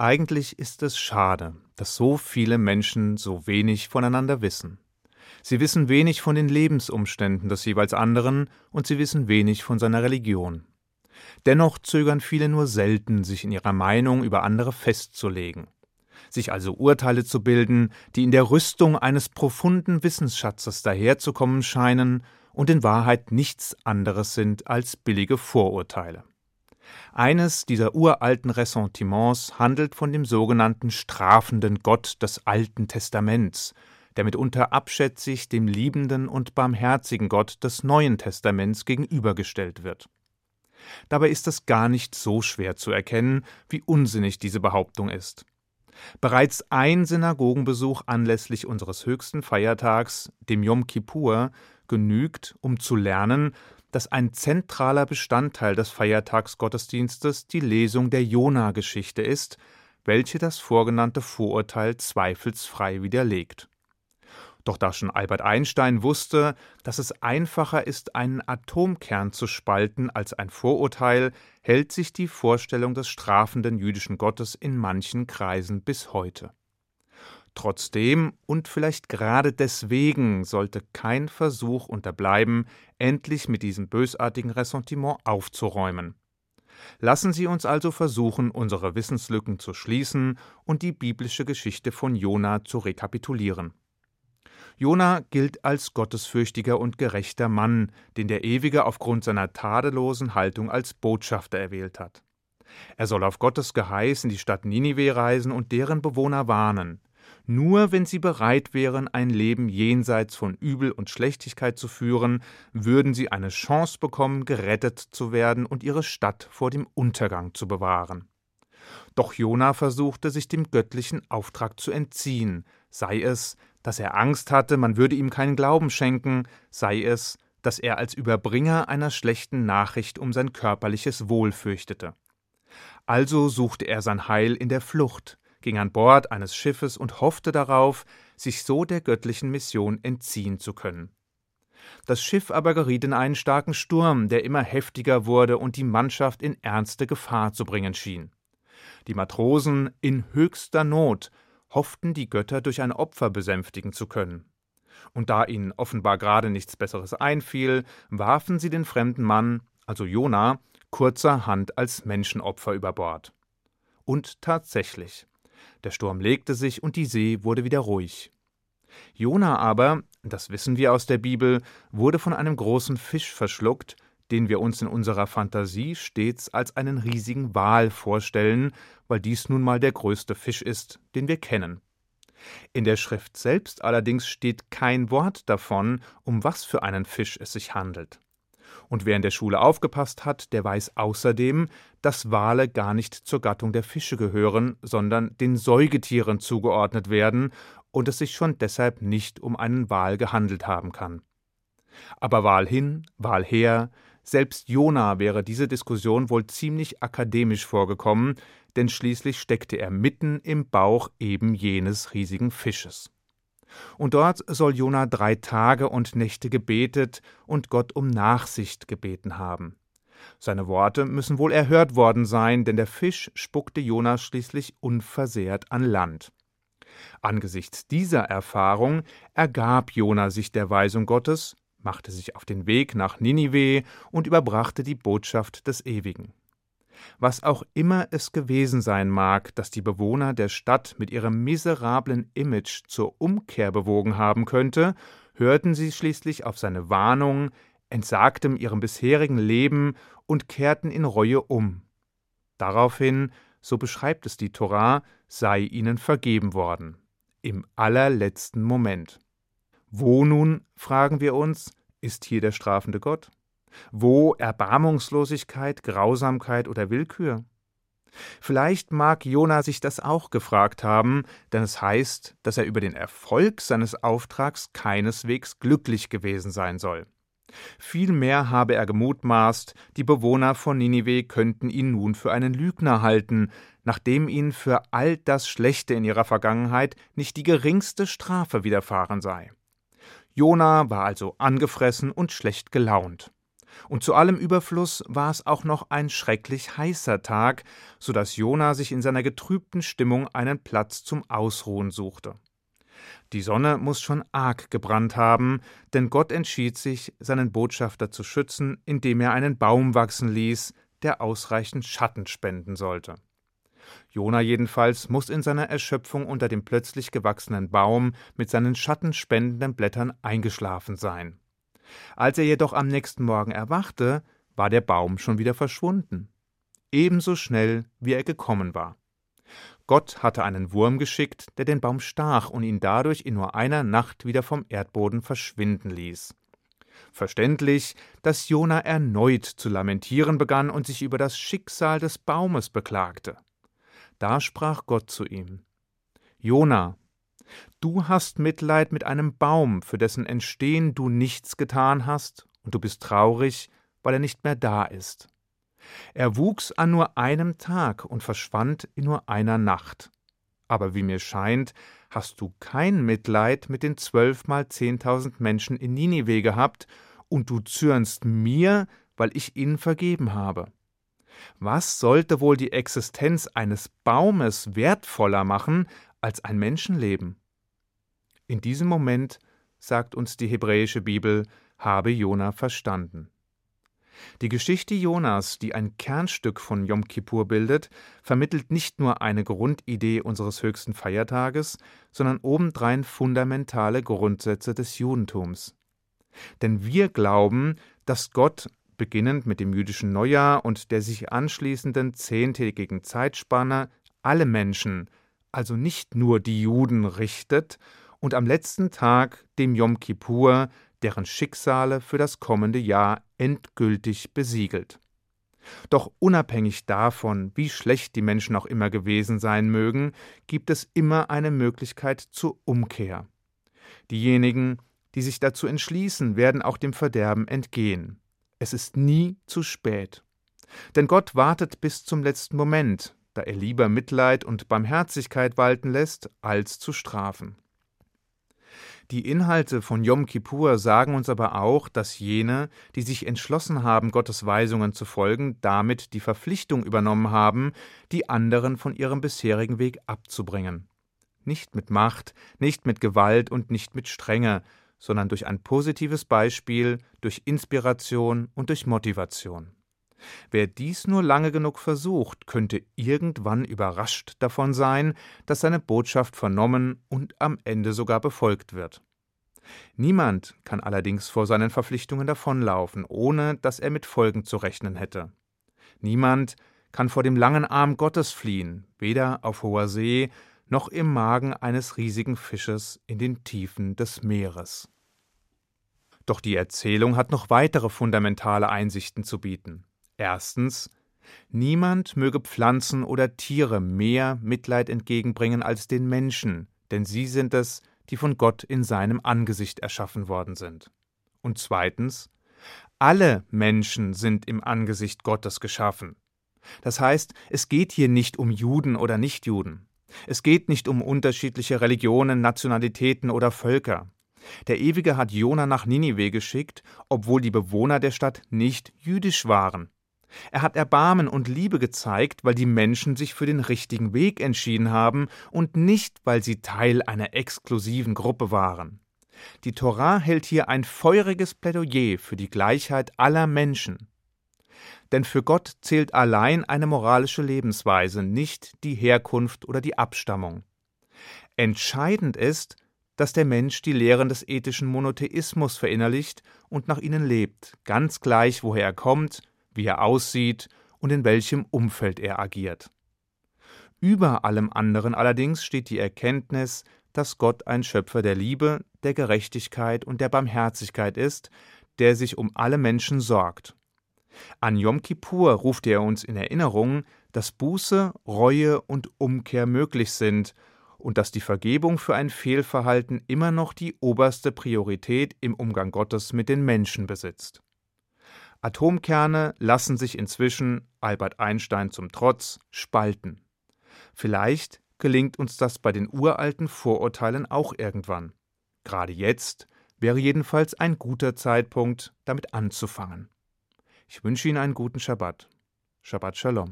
Eigentlich ist es schade, dass so viele Menschen so wenig voneinander wissen. Sie wissen wenig von den Lebensumständen des jeweils anderen und sie wissen wenig von seiner Religion. Dennoch zögern viele nur selten, sich in ihrer Meinung über andere festzulegen, sich also Urteile zu bilden, die in der Rüstung eines profunden Wissensschatzes daherzukommen scheinen und in Wahrheit nichts anderes sind als billige Vorurteile. Eines dieser uralten Ressentiments handelt von dem sogenannten strafenden Gott des Alten Testaments, der mitunter abschätzig dem liebenden und barmherzigen Gott des Neuen Testaments gegenübergestellt wird. Dabei ist es gar nicht so schwer zu erkennen, wie unsinnig diese Behauptung ist. Bereits ein Synagogenbesuch anlässlich unseres höchsten Feiertags, dem Yom Kippur, genügt, um zu lernen, dass ein zentraler Bestandteil des Feiertagsgottesdienstes die Lesung der Jona-Geschichte ist, welche das vorgenannte Vorurteil zweifelsfrei widerlegt. Doch da schon Albert Einstein wusste, dass es einfacher ist, einen Atomkern zu spalten als ein Vorurteil, hält sich die Vorstellung des strafenden jüdischen Gottes in manchen Kreisen bis heute. Trotzdem und vielleicht gerade deswegen sollte kein Versuch unterbleiben, endlich mit diesem bösartigen Ressentiment aufzuräumen. Lassen Sie uns also versuchen, unsere Wissenslücken zu schließen und die biblische Geschichte von Jona zu rekapitulieren. Jona gilt als gottesfürchtiger und gerechter Mann, den der Ewige aufgrund seiner tadellosen Haltung als Botschafter erwählt hat. Er soll auf Gottes Geheiß in die Stadt Ninive reisen und deren Bewohner warnen. Nur wenn sie bereit wären, ein Leben jenseits von Übel und Schlechtigkeit zu führen, würden sie eine Chance bekommen, gerettet zu werden und ihre Stadt vor dem Untergang zu bewahren. Doch Jona versuchte, sich dem göttlichen Auftrag zu entziehen, sei es, dass er Angst hatte, man würde ihm keinen Glauben schenken, sei es, dass er als Überbringer einer schlechten Nachricht um sein körperliches Wohl fürchtete. Also suchte er sein Heil in der Flucht, ging an Bord eines Schiffes und hoffte darauf, sich so der göttlichen Mission entziehen zu können. Das Schiff aber geriet in einen starken Sturm, der immer heftiger wurde und die Mannschaft in ernste Gefahr zu bringen schien. Die Matrosen, in höchster Not, hofften die Götter durch ein Opfer besänftigen zu können. Und da ihnen offenbar gerade nichts Besseres einfiel, warfen sie den fremden Mann, also Jona, kurzerhand als Menschenopfer über Bord. Und tatsächlich. Der Sturm legte sich und die See wurde wieder ruhig. Jona aber, das wissen wir aus der Bibel, wurde von einem großen Fisch verschluckt, den wir uns in unserer Fantasie stets als einen riesigen Wal vorstellen, weil dies nun mal der größte Fisch ist, den wir kennen. In der Schrift selbst allerdings steht kein Wort davon, um was für einen Fisch es sich handelt. Und wer in der Schule aufgepasst hat, der weiß außerdem, dass Wale gar nicht zur Gattung der Fische gehören, sondern den Säugetieren zugeordnet werden und es sich schon deshalb nicht um einen Wal gehandelt haben kann. Aber Wal hin, Wal her, selbst Jona wäre diese Diskussion wohl ziemlich akademisch vorgekommen, denn schließlich steckte er mitten im Bauch eben jenes riesigen Fisches. Und dort soll Jona drei Tage und Nächte gebetet und Gott um Nachsicht gebeten haben. Seine Worte müssen wohl erhört worden sein, denn der Fisch spuckte Jona schließlich unversehrt an Land. Angesichts dieser Erfahrung ergab Jona sich der Weisung Gottes machte sich auf den Weg nach Ninive und überbrachte die Botschaft des Ewigen. Was auch immer es gewesen sein mag, das die Bewohner der Stadt mit ihrem miserablen Image zur Umkehr bewogen haben könnte, hörten sie schließlich auf seine Warnung, entsagtem ihrem bisherigen Leben und kehrten in Reue um. Daraufhin, so beschreibt es die Torah, sei ihnen vergeben worden. Im allerletzten Moment. Wo nun, fragen wir uns, ist hier der strafende Gott? Wo Erbarmungslosigkeit, Grausamkeit oder Willkür? Vielleicht mag Jona sich das auch gefragt haben, denn es heißt, dass er über den Erfolg seines Auftrags keineswegs glücklich gewesen sein soll. Vielmehr habe er gemutmaßt, die Bewohner von Ninive könnten ihn nun für einen Lügner halten, nachdem ihnen für all das Schlechte in ihrer Vergangenheit nicht die geringste Strafe widerfahren sei. Jona war also angefressen und schlecht gelaunt. Und zu allem Überfluss war es auch noch ein schrecklich heißer Tag, so dass Jona sich in seiner getrübten Stimmung einen Platz zum Ausruhen suchte. Die Sonne muss schon arg gebrannt haben, denn Gott entschied sich, seinen Botschafter zu schützen, indem er einen Baum wachsen ließ, der ausreichend Schatten spenden sollte. Jona jedenfalls muss in seiner Erschöpfung unter dem plötzlich gewachsenen Baum mit seinen schattenspendenden Blättern eingeschlafen sein. Als er jedoch am nächsten Morgen erwachte, war der Baum schon wieder verschwunden. Ebenso schnell, wie er gekommen war. Gott hatte einen Wurm geschickt, der den Baum stach und ihn dadurch in nur einer Nacht wieder vom Erdboden verschwinden ließ. Verständlich, dass Jona erneut zu lamentieren begann und sich über das Schicksal des Baumes beklagte. Da sprach Gott zu ihm: Jona, du hast Mitleid mit einem Baum, für dessen Entstehen du nichts getan hast, und du bist traurig, weil er nicht mehr da ist. Er wuchs an nur einem Tag und verschwand in nur einer Nacht. Aber wie mir scheint, hast du kein Mitleid mit den zwölf mal zehntausend Menschen in Ninive gehabt, und du zürnst mir, weil ich ihnen vergeben habe. Was sollte wohl die Existenz eines Baumes wertvoller machen als ein Menschenleben? In diesem Moment, sagt uns die hebräische Bibel, habe Jona verstanden. Die Geschichte Jonas, die ein Kernstück von Yom Kippur bildet, vermittelt nicht nur eine Grundidee unseres höchsten Feiertages, sondern obendrein fundamentale Grundsätze des Judentums. Denn wir glauben, dass Gott beginnend mit dem jüdischen Neujahr und der sich anschließenden zehntägigen Zeitspanne alle Menschen, also nicht nur die Juden, richtet und am letzten Tag, dem Yom Kippur, deren Schicksale für das kommende Jahr endgültig besiegelt. Doch unabhängig davon, wie schlecht die Menschen auch immer gewesen sein mögen, gibt es immer eine Möglichkeit zur Umkehr. Diejenigen, die sich dazu entschließen, werden auch dem Verderben entgehen. Es ist nie zu spät. Denn Gott wartet bis zum letzten Moment, da er lieber Mitleid und Barmherzigkeit walten lässt, als zu strafen. Die Inhalte von Yom Kippur sagen uns aber auch, dass jene, die sich entschlossen haben, Gottes Weisungen zu folgen, damit die Verpflichtung übernommen haben, die anderen von ihrem bisherigen Weg abzubringen. Nicht mit Macht, nicht mit Gewalt und nicht mit Strenge, sondern durch ein positives Beispiel, durch Inspiration und durch Motivation. Wer dies nur lange genug versucht, könnte irgendwann überrascht davon sein, dass seine Botschaft vernommen und am Ende sogar befolgt wird. Niemand kann allerdings vor seinen Verpflichtungen davonlaufen, ohne dass er mit Folgen zu rechnen hätte. Niemand kann vor dem langen Arm Gottes fliehen, weder auf hoher See noch im Magen eines riesigen Fisches in den Tiefen des Meeres. Doch die Erzählung hat noch weitere fundamentale Einsichten zu bieten. Erstens, niemand möge Pflanzen oder Tiere mehr Mitleid entgegenbringen als den Menschen, denn sie sind es, die von Gott in seinem Angesicht erschaffen worden sind. Und zweitens, alle Menschen sind im Angesicht Gottes geschaffen. Das heißt, es geht hier nicht um Juden oder Nichtjuden. Es geht nicht um unterschiedliche Religionen, Nationalitäten oder Völker. Der Ewige hat Jona nach Ninive geschickt, obwohl die Bewohner der Stadt nicht jüdisch waren. Er hat Erbarmen und Liebe gezeigt, weil die Menschen sich für den richtigen Weg entschieden haben und nicht, weil sie Teil einer exklusiven Gruppe waren. Die Torah hält hier ein feuriges Plädoyer für die Gleichheit aller Menschen. Denn für Gott zählt allein eine moralische Lebensweise, nicht die Herkunft oder die Abstammung. Entscheidend ist, dass der Mensch die Lehren des ethischen Monotheismus verinnerlicht und nach ihnen lebt, ganz gleich, woher er kommt, wie er aussieht und in welchem Umfeld er agiert. Über allem anderen allerdings steht die Erkenntnis, dass Gott ein Schöpfer der Liebe, der Gerechtigkeit und der Barmherzigkeit ist, der sich um alle Menschen sorgt an Yom Kippur ruft er uns in Erinnerung, dass Buße, Reue und Umkehr möglich sind und dass die Vergebung für ein Fehlverhalten immer noch die oberste Priorität im Umgang Gottes mit den Menschen besitzt. Atomkerne lassen sich inzwischen, Albert Einstein zum Trotz, spalten. Vielleicht gelingt uns das bei den uralten Vorurteilen auch irgendwann. Gerade jetzt wäre jedenfalls ein guter Zeitpunkt, damit anzufangen. Ich wünsche Ihnen einen guten Schabbat. Shabbat Shalom.